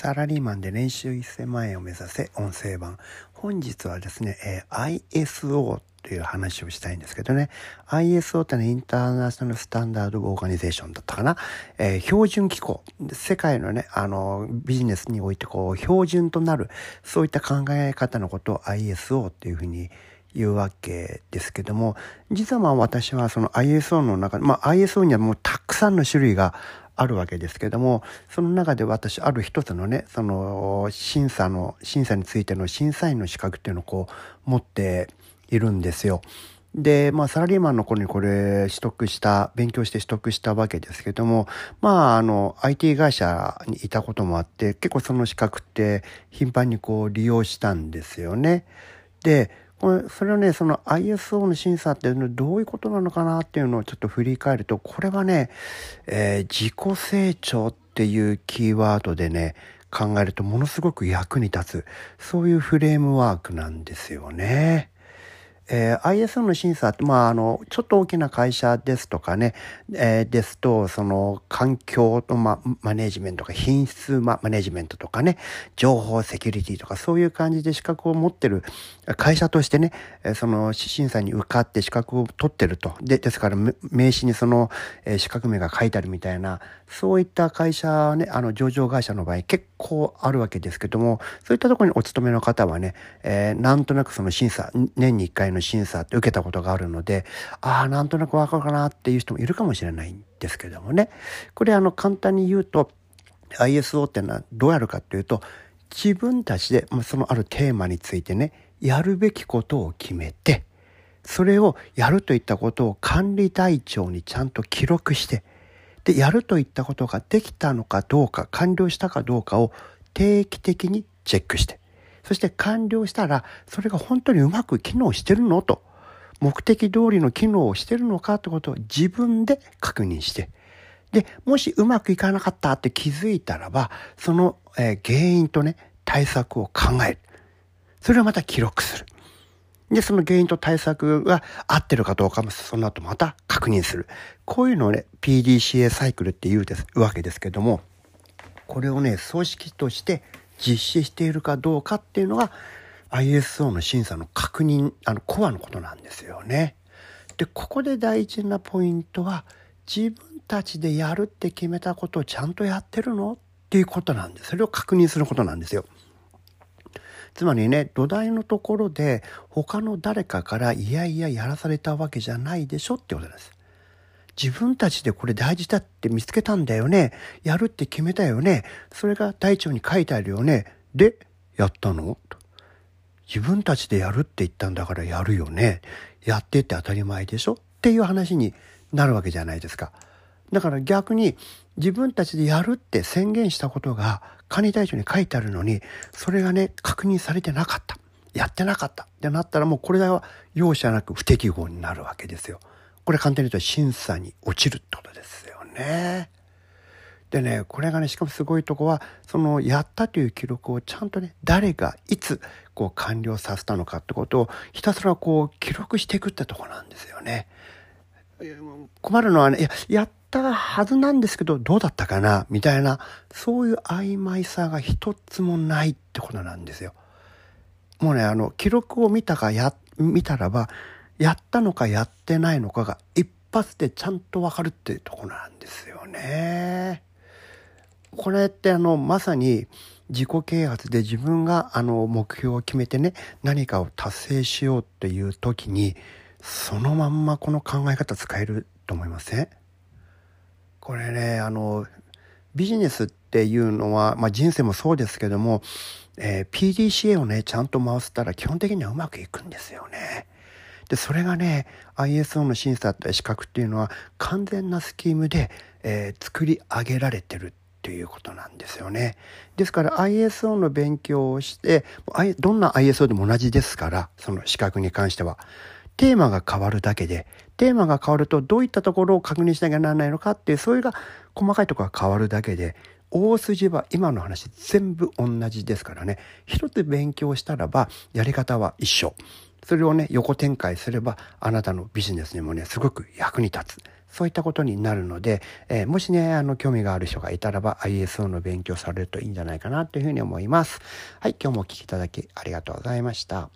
サラリーマンで年収1000万円を目指せ音声版。本日はですね、えー、ISO という話をしたいんですけどね。ISO ってのはインターナショナルスタンダードオーガニゼーションだったかな。えー、標準機構。世界のね、あの、ビジネスにおいてこう、標準となる、そういった考え方のことを ISO っていうふうにいうわけですけども、実はまあ私はその ISO の中で、まあ ISO にはもうたくさんの種類があるわけですけどもその中で私ある一つのねその審査の審査についての審査員の資格っていうのをこう持っているんですよ。で、まあ、サラリーマンの頃にこれ取得した、勉強して取得したわけですけども、まあ、あの、IT 会社にいたこともあって、結構その資格って頻繁にこう利用したんですよね。で、これそれをねその ISO の審査っていうのはどういうことなのかなっていうのをちょっと振り返るとこれはね、えー、自己成長っていうキーワードでね考えるとものすごく役に立つそういうフレームワークなんですよね。えー、ISO の審査って、まあ、あの、ちょっと大きな会社ですとかね、えー、ですと、その、環境の、ま、マネジメントとか、品質まマネジメントとかね、情報セキュリティとか、そういう感じで資格を持ってる会社としてね、その、審査に受かって資格を取ってると。で、ですから、名刺にその、資格名が書いてあるみたいな、そういった会社ね、あの、上場会社の場合、結構あるわけですけども、そういったところにお勤めの方はね、えー、なんとなくその審査、年に1回の審査って受けたことがあるので、ああ、なんとなくわかるかなっていう人もいるかもしれないんですけどもね。これあの簡単に言うと、ISO ってのはどうやるかっていうと、自分たちでそのあるテーマについてね、やるべきことを決めて、それをやるといったことを管理台帳にちゃんと記録して、で、やるといったことができたのかどうか、完了したかどうかを定期的にチェックして、そして完了したら、それが本当にうまく機能してるのと、目的通りの機能をしてるのかってことを自分で確認して、で、もしうまくいかなかったって気づいたらば、その、え、原因とね、対策を考える。それをまた記録する。で、その原因と対策が合ってるかどうかも、その後また確認する。こういうのをね、PDCA サイクルって言うですわけですけども、これをね、組織として実施しているかどうかっていうのが ISO の審査の確認あのコアのことなんですよね。でここで大事なポイントは自分たちでやるって決めたことをちゃんとやってるの？っていうことなんです。それを確認することなんですよ。つまりね土台のところで他の誰かからいやいややらされたわけじゃないでしょってことです。自分たちでこれ大事だって見つけたんだよね。やるって決めたよね。それが大腸に書いてあるよね。で、やったの？と自分たちでやるって言ったんだからやるよね。やってって当たり前でしょ？っていう話になるわけじゃないですか。だから逆に自分たちでやるって宣言したことが管理隊長に書いてあるのに、それがね、確認されてなかった。やってなかったってなったらもうこれは容赦なく不適合になるわけですよ。これ簡単に言うと審査に落ちるってことですよね。でね、これがね、しかもすごいとこは、そのやったという記録をちゃんとね、誰がいつこう完了させたのかってことをひたすらこう記録していくってとこなんですよね。困るのはね、いや、やったはずなんですけど、どうだったかなみたいな、そういう曖昧さが一つもないってことなんですよ。もうね、あの、記録を見たかや、見たらば、やったのかやってないのかが一発でちゃんとわかるっていうとこなんですよね。これってあのまさに自己啓発で自分があの目標を決めてね何かを達成しようっていう時にそのまんまこの考え方使えると思いません？これねあのビジネスっていうのは、まあ、人生もそうですけども、えー、PDCA をねちゃんと回せたら基本的にはうまくいくんですよね。で、それがね、ISO の審査って資格っていうのは完全なスキームで、えー、作り上げられてるっていうことなんですよね。ですから ISO の勉強をして、どんな ISO でも同じですから、その資格に関しては。テーマが変わるだけで、テーマが変わるとどういったところを確認しなきゃならないのかっていう、それが細かいところが変わるだけで、大筋は今の話全部同じですからね。一つ勉強したらば、やり方は一緒。それをね、横展開すれば、あなたのビジネスにもね、すごく役に立つ。そういったことになるので、えー、もしね、あの、興味がある人がいたらば ISO の勉強されるといいんじゃないかなというふうに思います。はい、今日もお聴きいただきありがとうございました。